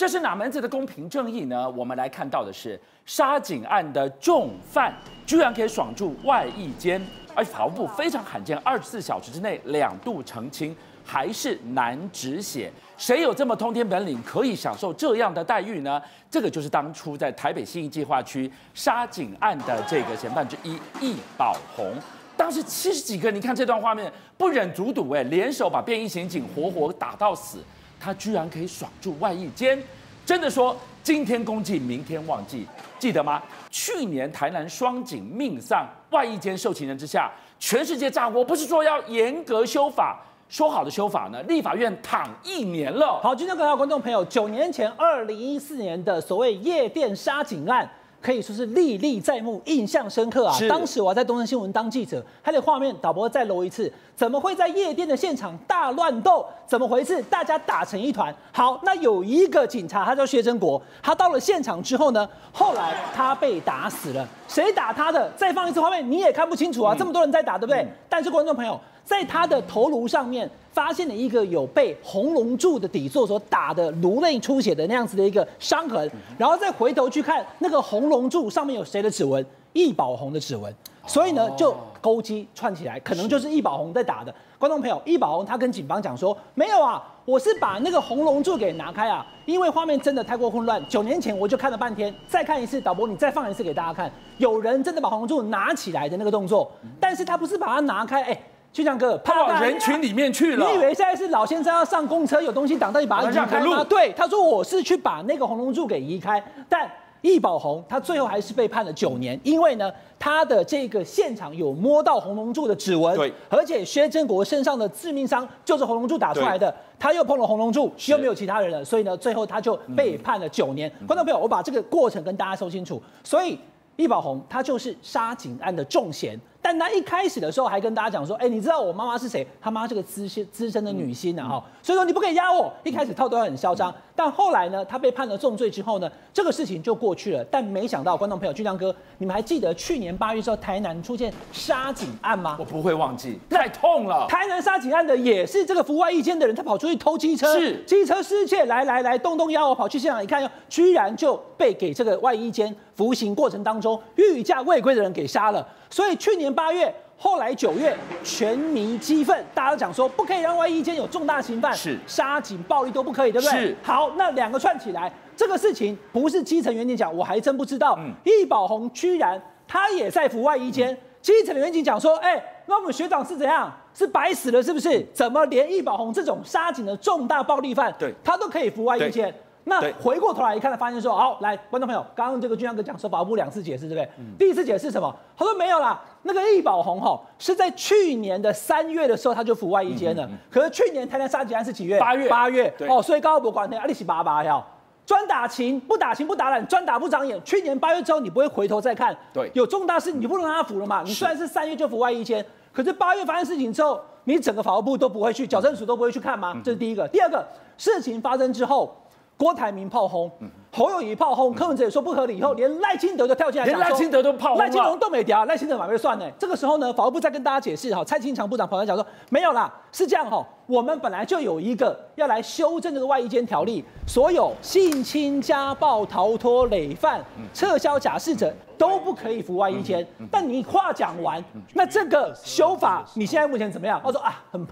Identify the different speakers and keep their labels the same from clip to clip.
Speaker 1: 这是哪门子的公平正义呢？我们来看到的是沙井案的重犯居然可以爽住外役监，而且法务部非常罕见，二十四小时之内两度澄清，还是难止血。谁有这么通天本领，可以享受这样的待遇呢？这个就是当初在台北信义计划区沙井案的这个嫌犯之一易宝鸿。当时七十几个，你看这段画面，不忍卒睹，哎，联手把便衣刑警活活打到死。他居然可以爽住外溢间，真的说今天公祭，明天忘记，记得吗？去年台南双井命丧外溢间受情人之下，全世界炸锅，不是说要严格修法，说好的修法呢？立法院躺一年了。
Speaker 2: 好，今天各位观众朋友，九年前二零一四年的所谓夜店杀警案。可以说是历历在目，印象深刻啊！当时我在东森新闻当记者，他的画面导播再揉一次，怎么会在夜店的现场大乱斗？怎么回事？大家打成一团。好，那有一个警察，他叫薛真国，他到了现场之后呢，后来他被打死了。谁打他的？再放一次画面，你也看不清楚啊！这么多人在打，对不对？但是观众朋友。在他的头颅上面发现了一个有被红龙柱的底座所打的颅内出血的那样子的一个伤痕，然后再回头去看那个红龙柱上面有谁的指纹？易宝红的指纹，所以呢就勾机串起来，可能就是易宝红在打的。观众朋友，易宝红他跟警方讲说，没有啊，我是把那个红龙柱给拿开啊，因为画面真的太过混乱。九年前我就看了半天，再看一次，导播你再放一次给大家看，有人真的把红龙柱拿起来的那个动作，但是他不是把它拿开，哎。俊相哥，
Speaker 1: 他往人群里面去了。
Speaker 2: 你以为现在是老先生要上公车，有东西挡到你，把它移开吗？对，他说我是去把那个红龙柱给移开。但易宝红他最后还是被判了九年，因为呢，他的这个现场有摸到红龙柱的指纹，对，而且薛振国身上的致命伤就是红龙柱打出来的，他又碰了红龙柱，又没有其他人了，所以呢，最后他就被判了九年。观众朋友，我把这个过程跟大家说清楚，所以易宝红他就是杀警案的重嫌。但他一开始的时候还跟大家讲说，哎，你知道我妈妈是谁？他妈是个资深资深的女星啊，哈，所以说你不可以压我。一开始套都很嚣张，但后来呢，他被判了重罪之后呢，这个事情就过去了。但没想到，观众朋友、俊亮哥，你们还记得去年八月时候台南出现杀警案吗？
Speaker 1: 我不会忘记，太痛了。
Speaker 2: 台南杀警案的也是这个服外役间的人，他跑出去偷机车，是机车失窃，来来来，动动腰，我跑去现场一看，居然就被给这个外衣间服刑过程当中御驾未归的人给杀了。所以去年八月，后来九月，全民激愤，大家都讲说不可以让外衣间有重大刑犯，是沙井暴力都不可以，对不对？是。好，那两个串起来，这个事情不是基层员警讲，我还真不知道。嗯。易宝红居然他也在服外衣间，嗯、基层的员警讲说，哎，那我们学长是怎样？是白死了是不是？怎么连易宝红这种杀警的重大暴力犯，对，他都可以服外役监？那回过头来一看，他发现说，好，来，观众朋友，刚刚这个俊相哥讲说，法务部两次解释，对不对？嗯、第一次解释什么？他说没有啦，那个易宝红哈是在去年的三月的时候他就服外役监了。嗯嗯嗯、可是去年台南沙井案是几月？八月。八月。哦，所以高博管的阿里是八八呀，专打情不打情不打懒，专打不长眼。去年八月之后你不会回头再看，对，有重大事你不能让他服了嘛？你虽然是三月就服外役监，可是八月发生事情之后，你整个法务部都不会去，矫正署都不会去看吗？嗯、这是第一个。第二个，事情发生之后。郭台铭炮轰，侯友宜炮轰，柯文哲也说不合理。以后连赖清德都跳进来，连赖清德都炮轰，赖清德都没掉，赖清德蛮会算呢。这个时候呢，法务部再跟大家解释哈，蔡清祥部长跑来讲说没有啦，是这样哈，我们本来就有一个要来修正这个外衣间条例，所有性侵、家暴、逃脱、累犯、撤销假释者都不可以服外衣间。但你话讲完，那这个修法你现在目前怎么样？他说啊，很。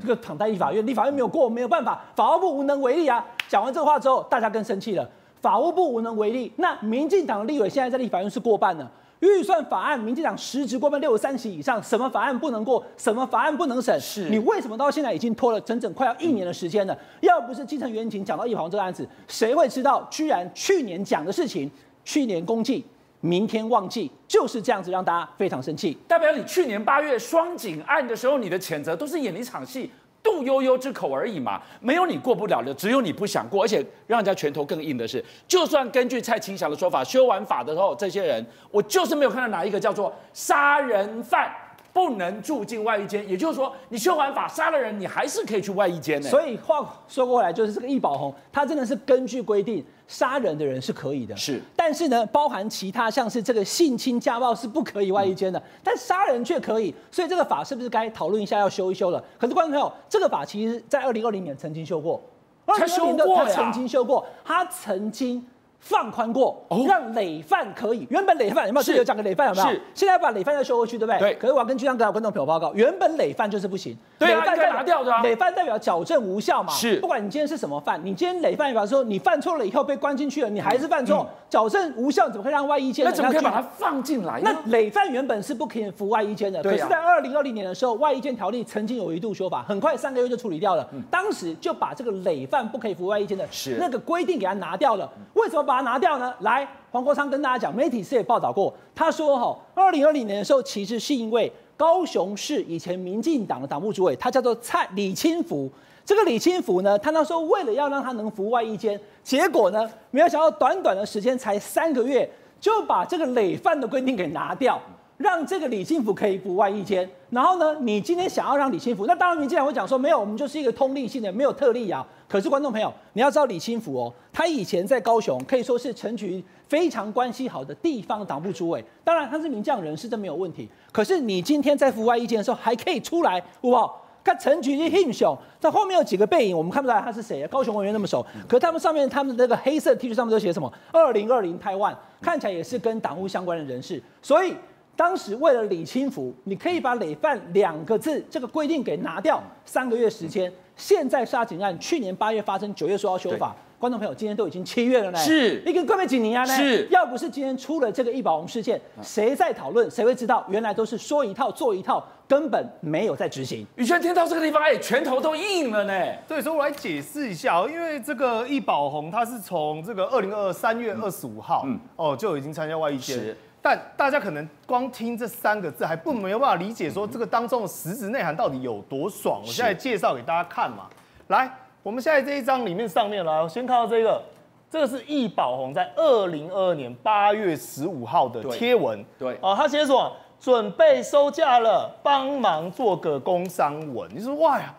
Speaker 2: 这个躺在立法院，立法院没有过，没有办法，法务部无能为力啊。讲完这个话之后，大家更生气了。法务部无能为力，那民进党的立委现在在立法院是过半了。预算法案，民进党实质过半六十三席以上，什么法案不能过，什么法案不能审？是你为什么到现在已经拖了整整快要一年的时间了？要不是基层员警讲到易宝鸿这个案子，谁会知道居然去年讲的事情，去年公祭。明天忘记就是这样子，让大家非常生气。
Speaker 1: 代表你去年八月双井案的时候，你的谴责都是演了一场戏，杜悠悠之口而已嘛，没有你过不了的，只有你不想过。而且让人家拳头更硬的是，就算根据蔡清祥的说法，修完法的时候，这些人我就是没有看到哪一个叫做杀人犯不能住进外衣间。也就是说，你修完法杀了人，你还是可以去外衣间的。
Speaker 2: 所以话说过来，就是这个易宝红，他真的是根据规定。杀人的人是可以的，是，但是呢，包含其他像是这个性侵、家暴是不可以外遇间的，嗯、但杀人却可以，所以这个法是不是该讨论一下要修一修了？可是观众朋友，这个法其实在二零二零年曾经修过，他修过他曾经修过，他曾经。放宽过，让累犯可以。原本累犯有没有？是有讲个累犯有没有？是。现在把累犯要修回去，对不对？对。可是我要跟居上哥、观众朋友报告，原本累犯就是不行。
Speaker 1: 对啊，应该拿掉的。
Speaker 2: 累犯代表矫正无效嘛？是。不管你今天是什么犯，你今天累犯代表说你犯错了以后被关进去了，你还是犯错，矫正无效，怎么会让外衣监？
Speaker 1: 那怎么可以把它放进来？
Speaker 2: 那累犯原本是不可以服外衣监的。可是，在二零二零年的时候，外衣监条例曾经有一度修法，很快三个月就处理掉了。当时就把这个累犯不可以服外衣监的那个规定给他拿掉了。为什么把它拿掉呢？来，黄国昌跟大家讲，媒体是也报道过，他说哈，二零二零年的时候，其实是因为高雄市以前民进党的党部主委，他叫做蔡李清福，这个李清福呢，他那时候为了要让他能服外衣间，结果呢，没有想到短短的时间才三个月，就把这个累犯的规定给拿掉。让这个李清福可以服外役监，然后呢，你今天想要让李清福，那当然民进党会讲说没有，我们就是一个通例性的，没有特例啊。可是观众朋友，你要知道李清福哦，他以前在高雄可以说是陈菊非常关系好的地方党部主委，当然他是名将人士，这没有问题。可是你今天在服外役监的时候还可以出来，好不好？看陈菊的英雄，在后面有几个背影，我们看不出来他是谁啊。高雄文员那么熟，可是他们上面他们那个黑色 T 恤上面都写什么？二零二零台湾，看起来也是跟党务相关的人士，所以。当时为了李清福，你可以把累犯两个字这个规定给拿掉，三个月时间。现在杀警案去年八月发生，九月说要修法。观众朋友，今天都已经七月了呢，
Speaker 1: 是
Speaker 2: 一个各位几年呢？是，要不是今天出了这个易宝红事件，谁在讨论？谁会知道？原来都是说一套做一套，根本没有在执行。
Speaker 1: 宇轩听到这个地方，哎，拳头都硬了呢。
Speaker 3: 对，所以我来解释一下，因为这个易宝红他是从这个二零二二三月二十五号，嗯，哦就已经参加外役监。但大家可能光听这三个字还不没有办法理解，说这个当中的实质内涵到底有多爽。我现在介绍给大家看嘛。来，我们现在这一张里面上面来，我先看到这个，这个是易宝红在二零二二年八月十五号的贴文。对，哦，他写什么？准备收假了，帮忙做个工商文。你说哇呀，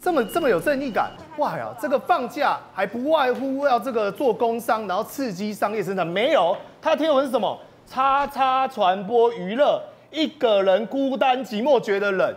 Speaker 3: 这么这么有正义感，哇呀，这个放假还不外乎要这个做工商，然后刺激商业生产。没有，他贴文是什么？叉叉传播娱乐，一个人孤单寂寞觉得冷。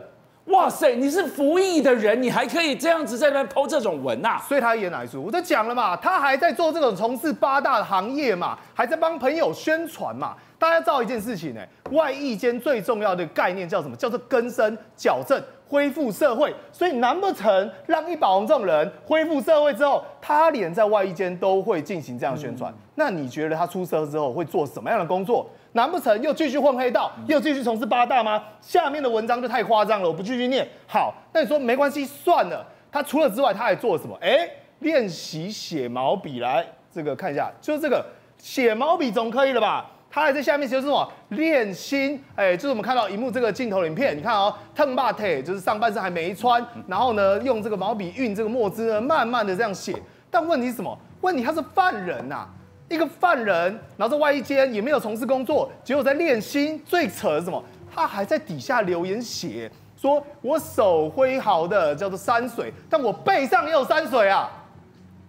Speaker 1: 哇塞，你是服役的人，你还可以这样子在那边 po 这种文呐、啊？
Speaker 3: 所以他演哪一出？我都讲了嘛，他还在做这种从事八大的行业嘛，还在帮朋友宣传嘛。大家知道一件事情呢、欸，外役间最重要的概念叫什么？叫做更生、矫正、恢复社会。所以难不成让一宝鸿这种人恢复社会之后，他连在外衣间都会进行这样宣传？嗯、那你觉得他出社之后会做什么样的工作？难不成又继续混黑道，又继续从事八大吗？下面的文章就太夸张了，我不继续念。好，那你说没关系，算了。他除了之外，他还做了什么？哎、欸，练习写毛笔，来这个看一下，就是这个写毛笔总可以了吧？他还在下面写什么？练心，哎、就是我们看到荧幕这个镜头影片，你看哦，烫把腿，就是上半身还没穿，然后呢，用这个毛笔运这个墨汁呢，慢慢的这样写。但问题是什么？问题他是犯人呐、啊。一个犯人，然后在外衣间也没有从事工作，结果在练心。最扯的是什么？他还在底下留言写说：“我手挥毫的叫做山水，但我背上也有山水啊。”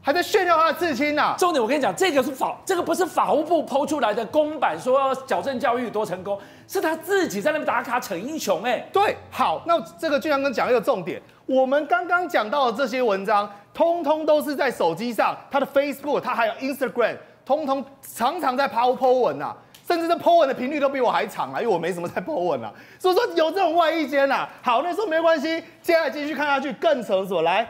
Speaker 3: 还在炫耀他的刺青啊！
Speaker 1: 重点我跟你讲，这个是法，这个不是法务部抛出来的公版，说矫正教育多成功，是他自己在那边打卡逞英雄哎、欸。
Speaker 3: 对，好，那这个俊良哥讲一个重点，我们刚刚讲到的这些文章，通通都是在手机上，他的 Facebook，他还有 Instagram。通通常常在抛 po 文啊，甚至这 po 文的频率都比我还长啊，因为我没什么在 po 文啊。所以说有这种外役监啊，好，那时候没关系，接下来继续看下去更扯什么？来，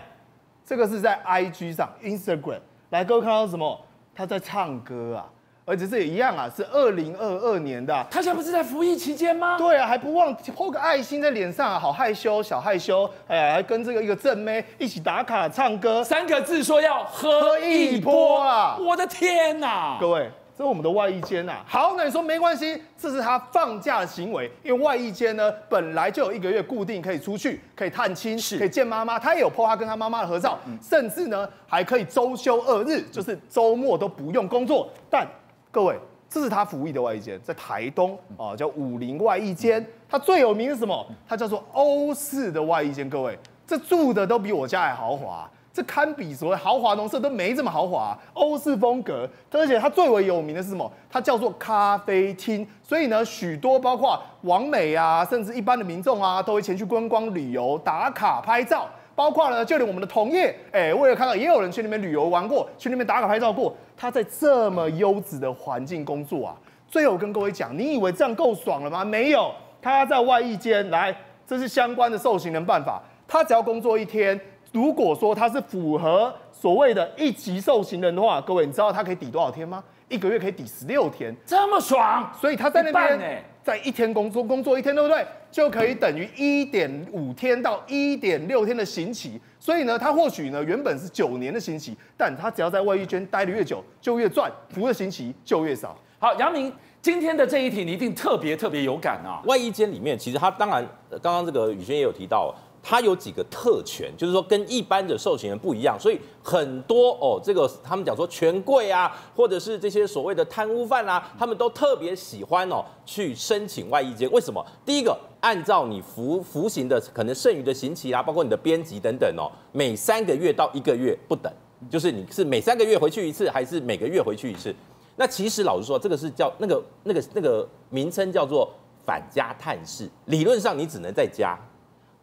Speaker 3: 这个是在 IG 上 Instagram，来各位看到什么？他在唱歌啊。而且这也一样啊，是二零二二年的、啊。
Speaker 1: 他现在不是在服役期间吗？
Speaker 3: 对啊，还不忘泼个爱心在脸上啊，好害羞，小害羞。哎呀，还跟这个一个正妹一起打卡唱歌，
Speaker 1: 三个字说要喝一波啊！我的天哪！
Speaker 3: 各位，这是我们的外衣间呐。好，那你说没关系，这是他放假的行为，因为外衣间呢本来就有一个月固定可以出去，可以探亲，是可以见妈妈。他也有 po 他跟他妈妈的合照，嗯、甚至呢还可以周休二日，就是周末都不用工作，但。各位，这是他服役的外衣间，在台东啊，叫武林外衣间，它最有名是什么？它叫做欧式的外衣间。各位，这住的都比我家还豪华，这堪比所谓豪华农舍都没这么豪华，欧式风格。而且它最为有名的是什么？它叫做咖啡厅。所以呢，许多包括网美啊，甚至一般的民众啊，都会前去观光旅游、打卡拍照。包括呢就连我们的同业，哎，为了看到也有人去那边旅游玩过，去那边打卡拍照过。他在这么优质的环境工作啊，最后跟各位讲，你以为这样够爽了吗？没有，他在外役间来，这是相关的受刑人办法，他只要工作一天，如果说他是符合所谓的一级受刑人的话，各位你知道他可以抵多少天吗？一个月可以抵十六天，
Speaker 1: 这么爽，
Speaker 3: 所以他在那边在一天工作工作一天，对不对？就可以等于一点五天到一点六天的刑期。所以呢，他或许呢原本是九年的刑期，但他只要在外役监待的越久，就越赚，服的刑期就越少。
Speaker 1: 好，杨明，今天的这一题你一定特别特别有感啊！
Speaker 4: 外衣间里面，其实他当然刚刚这个宇轩也有提到。他有几个特权，就是说跟一般的受刑人不一样，所以很多哦，这个他们讲说权贵啊，或者是这些所谓的贪污犯啊，他们都特别喜欢哦去申请外役监。为什么？第一个，按照你服服刑的可能剩余的刑期啊，包括你的编辑等等哦，每三个月到一个月不等，就是你是每三个月回去一次，还是每个月回去一次？那其实老实说，这个是叫那个那个那个名称叫做返家探视，理论上你只能在家。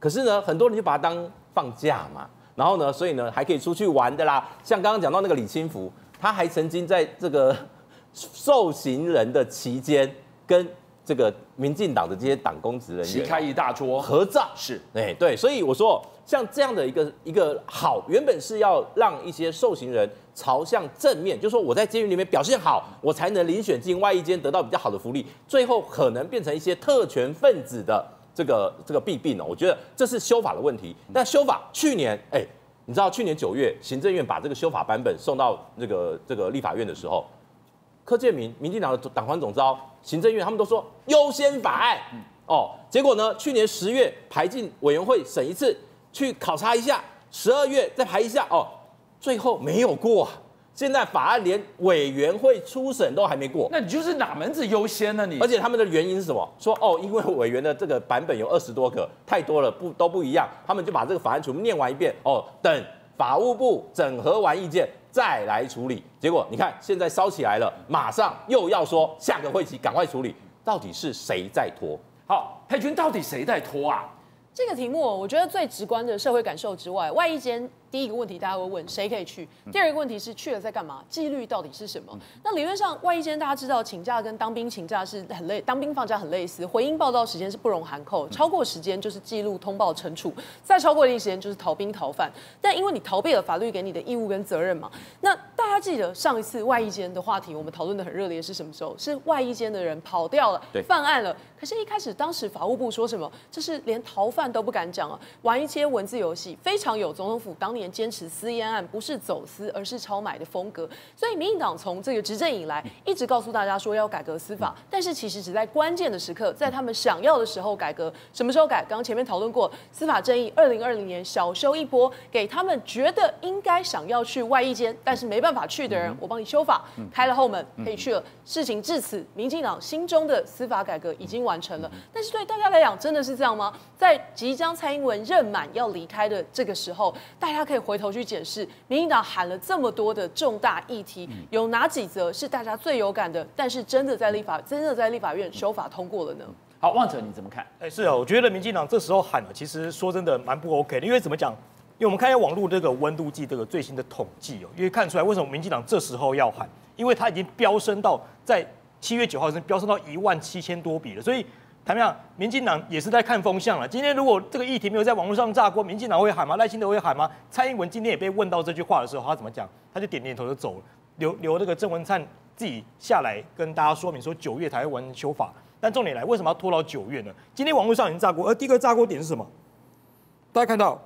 Speaker 4: 可是呢，很多人就把它当放假嘛，然后呢，所以呢，还可以出去玩的啦。像刚刚讲到那个李清福，他还曾经在这个 受刑人的期间，跟这个民进党的这些党公职人员
Speaker 1: 席开一大桌
Speaker 4: 合照。
Speaker 1: 是，
Speaker 4: 哎，对，所以我说，像这样的一个一个好，原本是要让一些受刑人朝向正面，就是说我在监狱里面表现好，我才能遴选进外一间，得到比较好的福利。最后可能变成一些特权分子的。这个这个弊病呢，我觉得这是修法的问题。但修法去年，哎，你知道去年九月，行政院把这个修法版本送到这个这个立法院的时候，柯建铭、民进党的党团总召、行政院他们都说优先法案，哦，结果呢，去年十月排进委员会审一次，去考察一下，十二月再排一下，哦，最后没有过。现在法案连委员会初审都还没过，
Speaker 1: 那你就是哪门子优先呢？你
Speaker 4: 而且他们的原因是什么？说哦，因为委员的这个版本有二十多个，太多了，不都不一样，他们就把这个法案全部念完一遍，哦，等法务部整合完意见再来处理。结果你看现在烧起来了，马上又要说下个会期赶快处理，到底是谁在拖？
Speaker 1: 好，佩君到底谁在拖啊？
Speaker 5: 这个题目我觉得最直观的社会感受之外，外役监。第一个问题，大家会问谁可以去？第二个问题是去了在干嘛？纪律到底是什么？那理论上，外役间大家知道，请假跟当兵请假是很累，当兵放假很类似。回应报道时间是不容含扣，超过时间就是记录通报惩处，再超过一定时间就是逃兵逃犯。但因为你逃避了法律给你的义务跟责任嘛，那大家记得上一次外役间的话题，我们讨论的很热烈是什么时候？是外役间的人跑掉了，犯案了。可是，一开始当时法务部说什么？这是连逃犯都不敢讲啊，玩一些文字游戏，非常有总统府当年坚持私烟案不是走私，而是超买的风格。所以，民进党从这个执政以来，一直告诉大家说要改革司法，但是其实只在关键的时刻，在他们想要的时候改革。什么时候改？刚刚前面讨论过，司法正义二零二零年小修一波，给他们觉得应该想要去外役间，但是没办法去的人，我帮你修法，开了后门可以去了。事情至此，民进党心中的司法改革已经完。完成了，但是对大家来讲，真的是这样吗？在即将蔡英文任满要离开的这个时候，大家可以回头去检视，民进党喊了这么多的重大议题，有哪几则是大家最有感的？但是真的在立法，真的在立法院修法通过了呢？
Speaker 1: 好，旺哲你怎么看？
Speaker 6: 哎，是啊，我觉得民进党这时候喊，其实说真的蛮不 OK 的，因为怎么讲？因为我们看一下网络这个温度计这个最新的统计哦，因为看出来为什么民进党这时候要喊，因为它已经飙升到在。七月九号已经飙升到一万七千多笔了，所以怎么样？民进党也是在看风向了。今天如果这个议题没有在网络上炸锅，民进党会喊吗？赖清德会喊吗？蔡英文今天也被问到这句话的时候，他怎么讲？他就点点头就走了，留留这个郑文灿自己下来跟大家说明说九月才会完成修法。但重点来，为什么要拖到九月呢？今天网络上已经炸锅，而第一个炸锅点是什么？大家看到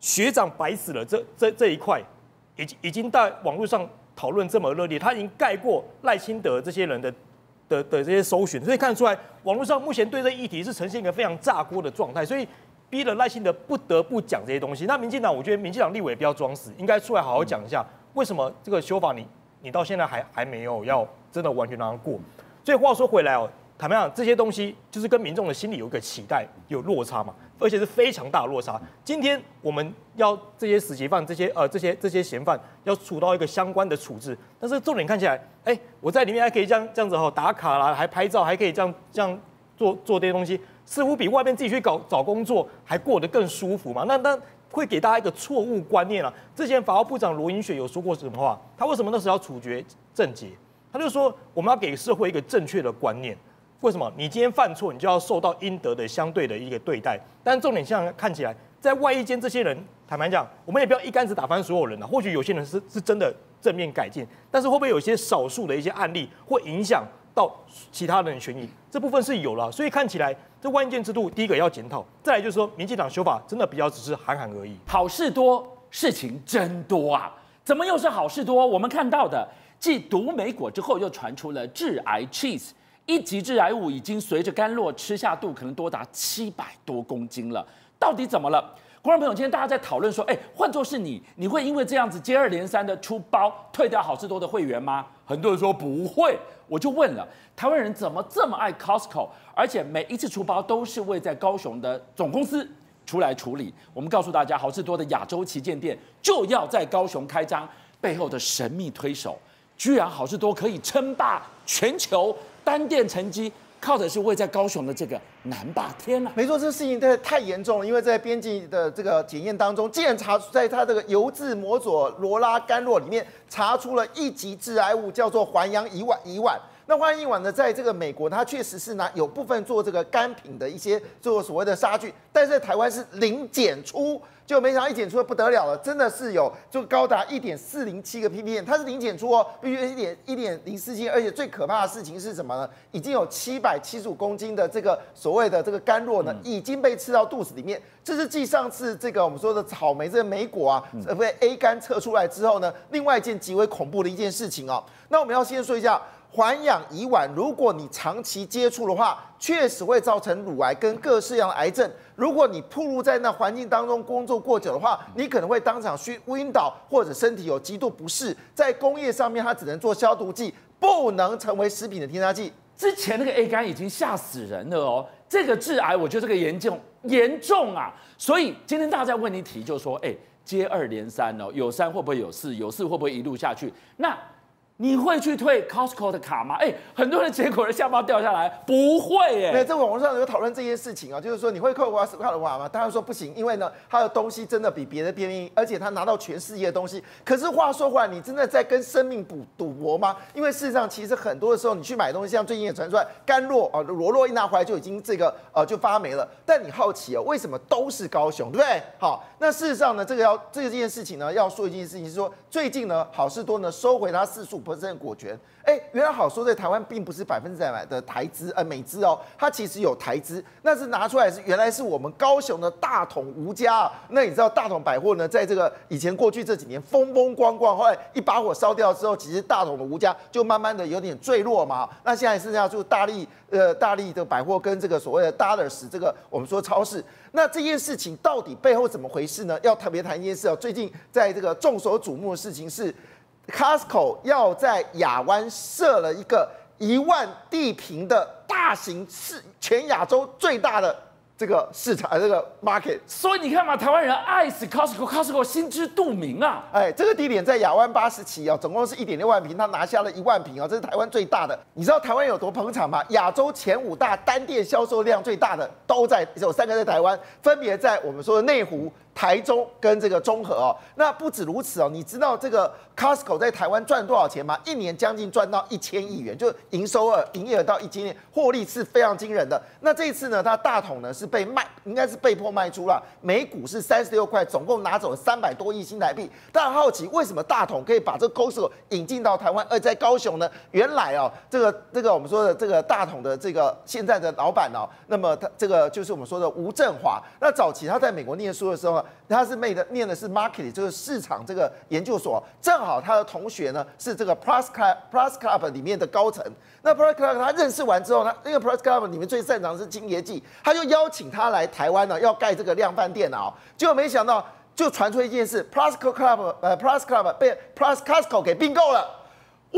Speaker 6: 学长白死了这这这一块，已经已经在网络上。讨论这么热烈，他已经盖过赖清德这些人的的的这些搜寻，所以看得出来，网络上目前对这议题是呈现一个非常炸锅的状态，所以逼了赖清德不得不讲这些东西。那民进党，我觉得民进党立委不要装死，应该出来好好讲一下，为什么这个修法你你到现在还还没有要真的完全让它过。所以话说回来哦。坦白讲，这些东西就是跟民众的心理有一个期待有落差嘛，而且是非常大落差。今天我们要这些死刑犯、这些呃这些这些嫌犯要处到一个相关的处置，但是重点看起来，哎、我在里面还可以这样这样子哈打卡啦，还拍照，还可以这样这样做做这些东西，似乎比外面自己去搞找工作还过得更舒服嘛。那那会给大家一个错误观念啊。之前法务部长罗英雪有说过什么话？他为什么那时候要处决郑捷？他就说我们要给社会一个正确的观念。为什么？你今天犯错，你就要受到应得的相对的一个对待。但重点像看起来，在外役间这些人，坦白讲，我们也不要一竿子打翻所有人了。或许有些人是是真的正面改进，但是会不会有一些少数的一些案例会影响到其他人的权益？这部分是有了。所以看起来，这外役制度第一个要检讨，再来就是说，民进党修法真的比较只是喊喊而已。
Speaker 1: 好事多，事情真多啊！怎么又是好事多？我们看到的，继毒莓果之后，又传出了致癌 cheese。一级致癌物已经随着干酪吃下肚，可能多达七百多公斤了。到底怎么了？观众朋友，今天大家在讨论说，哎，换作是你，你会因为这样子接二连三的出包退掉好事多的会员吗？很多人说不会。我就问了，台湾人怎么这么爱 Costco？而且每一次出包都是为在高雄的总公司出来处理。我们告诉大家，好事多的亚洲旗舰店就要在高雄开张，背后的神秘推手，居然好事多可以称霸全球。单店成绩靠的是位在高雄的这个南霸天呐！
Speaker 7: 没错，这个事情太太严重了，因为在边境的这个检验当中，竟然查出在他这个油制摩佐罗拉干酪里面查出了一级致癌物，叫做环氧乙烷。乙烷，那环氧乙烷呢，在这个美国，它确实是拿有部分做这个干品的一些做所谓的杀菌，但是在台湾是零检出。就没想到一检出的不得了了，真的是有就高达一点四零七个 ppm，它是零检出哦，必须一点一点零四七，而且最可怕的事情是什么呢？已经有七百七十五公斤的这个所谓的这个甘酪呢，已经被吃到肚子里面。这是继上次这个我们说的草莓这个莓果啊，被 A 肝测出来之后呢，另外一件极为恐怖的一件事情哦。那我们要先说一下。环氧乙烷，如果你长期接触的话，确实会造成乳癌跟各式样的癌症。如果你暴露在那环境当中工作过久的话，你可能会当场晕晕倒，或者身体有极度不适。在工业上面，它只能做消毒剂，不能成为食品的添加剂。
Speaker 1: 之前那个 A 肝已经吓死人了哦，这个致癌，我觉得这个严重严重啊。所以今天大家在问你题，就是说，哎，接二连三哦，有三会不会有四？有四会不会一路下去？那。你会去退 Costco 的卡吗？哎，很多人结果的下巴掉下来，不会哎。
Speaker 7: 那在网络上有讨论这件事情啊，就是说你会扣 Costco 的卡吗？大家说不行，因为呢，他的东西真的比别的便宜，而且他拿到全世界的东西。可是话说回来，你真的在跟生命赌赌博吗？因为事实上，其实很多的时候你去买东西，像最近也传出来干酪啊，罗洛一拿回来就已经这个呃就发霉了。但你好奇哦，为什么都是高雄，对不对？好，那事实上呢，这个要这件事情呢，要说一件事情是说，最近呢，好事多呢收回它四十五%果权，哎，原来好说在台湾并不是百分之百的台资，呃，美资哦，它其实有台资，那是拿出来是原来是我们高雄的大统吴家。那你知道大统百货呢，在这个以前过去这几年风风光光，后来一把火烧掉之后，其实大统的吴家就慢慢的有点坠落嘛。那现在剩下就大力呃大力的百货跟这个所谓的 Dollars 这个我们说超市，那这件事情到底背后怎么回事呢？要特别谈一件事哦，最近在这个众所瞩目的事情是。Costco 要在亚湾设了一个一万地坪的大型市，全亚洲最大的这个市场，这个 market。
Speaker 1: 所以你看嘛，台湾人爱死 Costco，Costco 心知肚明啊。
Speaker 7: 哎，这个地点在亚湾八十期啊，总共是一点六万平，他拿下了一万平啊，这是台湾最大的。你知道台湾有多捧场吗？亚洲前五大单店销售量最大的都在有三个在台湾，分别在我们说的内湖。台中跟这个中和哦，那不止如此哦，你知道这个 Costco 在台湾赚多少钱吗？一年将近赚到一千亿元，就营收额、营业额到一千亿，获利是非常惊人的。那这一次呢，它大统呢是被卖，应该是被迫卖出了，每股是三十六块，总共拿走了三百多亿新台币。大家好奇为什么大统可以把这个 Costco 引进到台湾，而在高雄呢？原来哦，这个这个我们说的这个大统的这个现在的老板哦，那么他这个就是我们说的吴振华。那早期他在美国念书的时候。他是念的念的是 market，就是市场这个研究所。正好他的同学呢是这个 Plus Club Plus Club 里面的高层。那 Plus Club 他认识完之后，他那个 Plus Club 里面最擅长的是清洁剂，他就邀请他来台湾呢，要盖这个量贩店啊。结果没想到，就传出一件事，Plus Club 呃 Plus Club 被 Plus Costco 给并购了。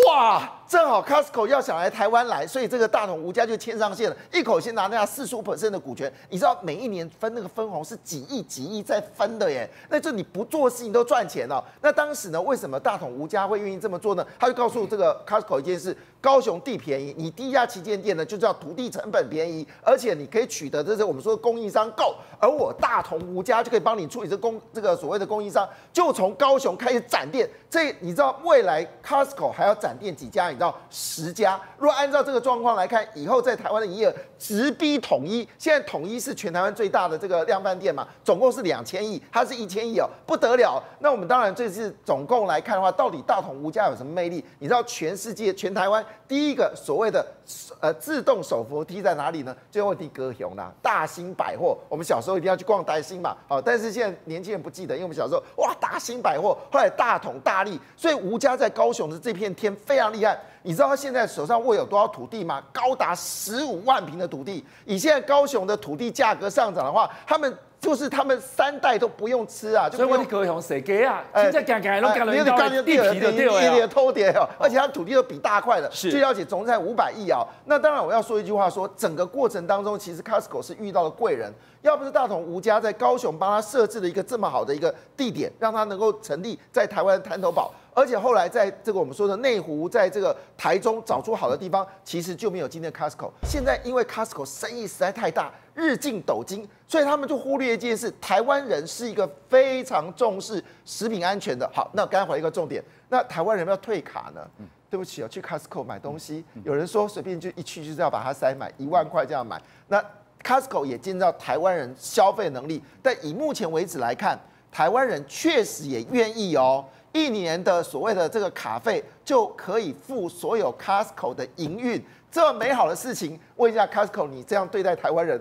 Speaker 7: 哇，正好 Costco 要想来台湾来，所以这个大统吴家就牵上线了，一口气拿那四十五%的股权。你知道每一年分那个分红是几亿几亿在分的耶，那就你不做事情都赚钱了。那当时呢，为什么大统吴家会愿意这么做呢？他就告诉这个 Costco 一件事。高雄地便宜，你第一家旗舰店呢，就叫土地成本便宜，而且你可以取得这是我们说的供应商够，而我大同吴家就可以帮你处理这供这个所谓的供应商，就从高雄开始展店。这你知道未来 Costco 还要展店几家？到十家。如果按照这个状况来看，以后在台湾的营业额直逼统一。现在统一是全台湾最大的这个量贩店嘛，总共是两千亿，它是一千亿哦，不得了。那我们当然这次总共来看的话，到底大统无家有什么魅力？你知道全世界全台湾。第一个所谓的呃自动手扶梯在哪里呢？最后一个高雄啦，大兴百货。我们小时候一定要去逛大兴嘛，好，但是现在年轻人不记得，因为我们小时候哇大兴百货，后来大统大利，所以无家在高雄的这片天非常厉害。你知道他现在手上握有多少土地吗？高达十五万平的土地。以现在高雄的土地价格上涨的话，他们。就是他们三代都不用吃啊。所以我的高雄谁给啊？现在讲讲都讲了地皮的地了，偷点哦，而且它土地都比大块的。是。据了解总在五百亿啊。那当然我要说一句话说，说整个过程当中，其实 Costco 是遇到了贵人，要不是大同吴家在高雄帮他设置了一个这么好的一个地点，让他能够成立在台湾滩头堡。而且后来在这个我们说的内湖，在这个台中找出好的地方，其实就没有今天的 Costco。现在因为 Costco 生意实在太大，日进斗金，所以他们就忽略一件事：台湾人是一个非常重视食品安全的。好，那刚才回一个重点，那台湾人要退卡呢？对不起哦，去 Costco 买东西，有人说随便就一去就是要把它塞满一万块这样买。那 Costco 也见到台湾人消费能力，但以目前为止来看，台湾人确实也愿意哦。一年的所谓的这个卡费就可以付所有 Costco 的营运，这么美好的事情，问一下 Costco，你这样对待台湾人，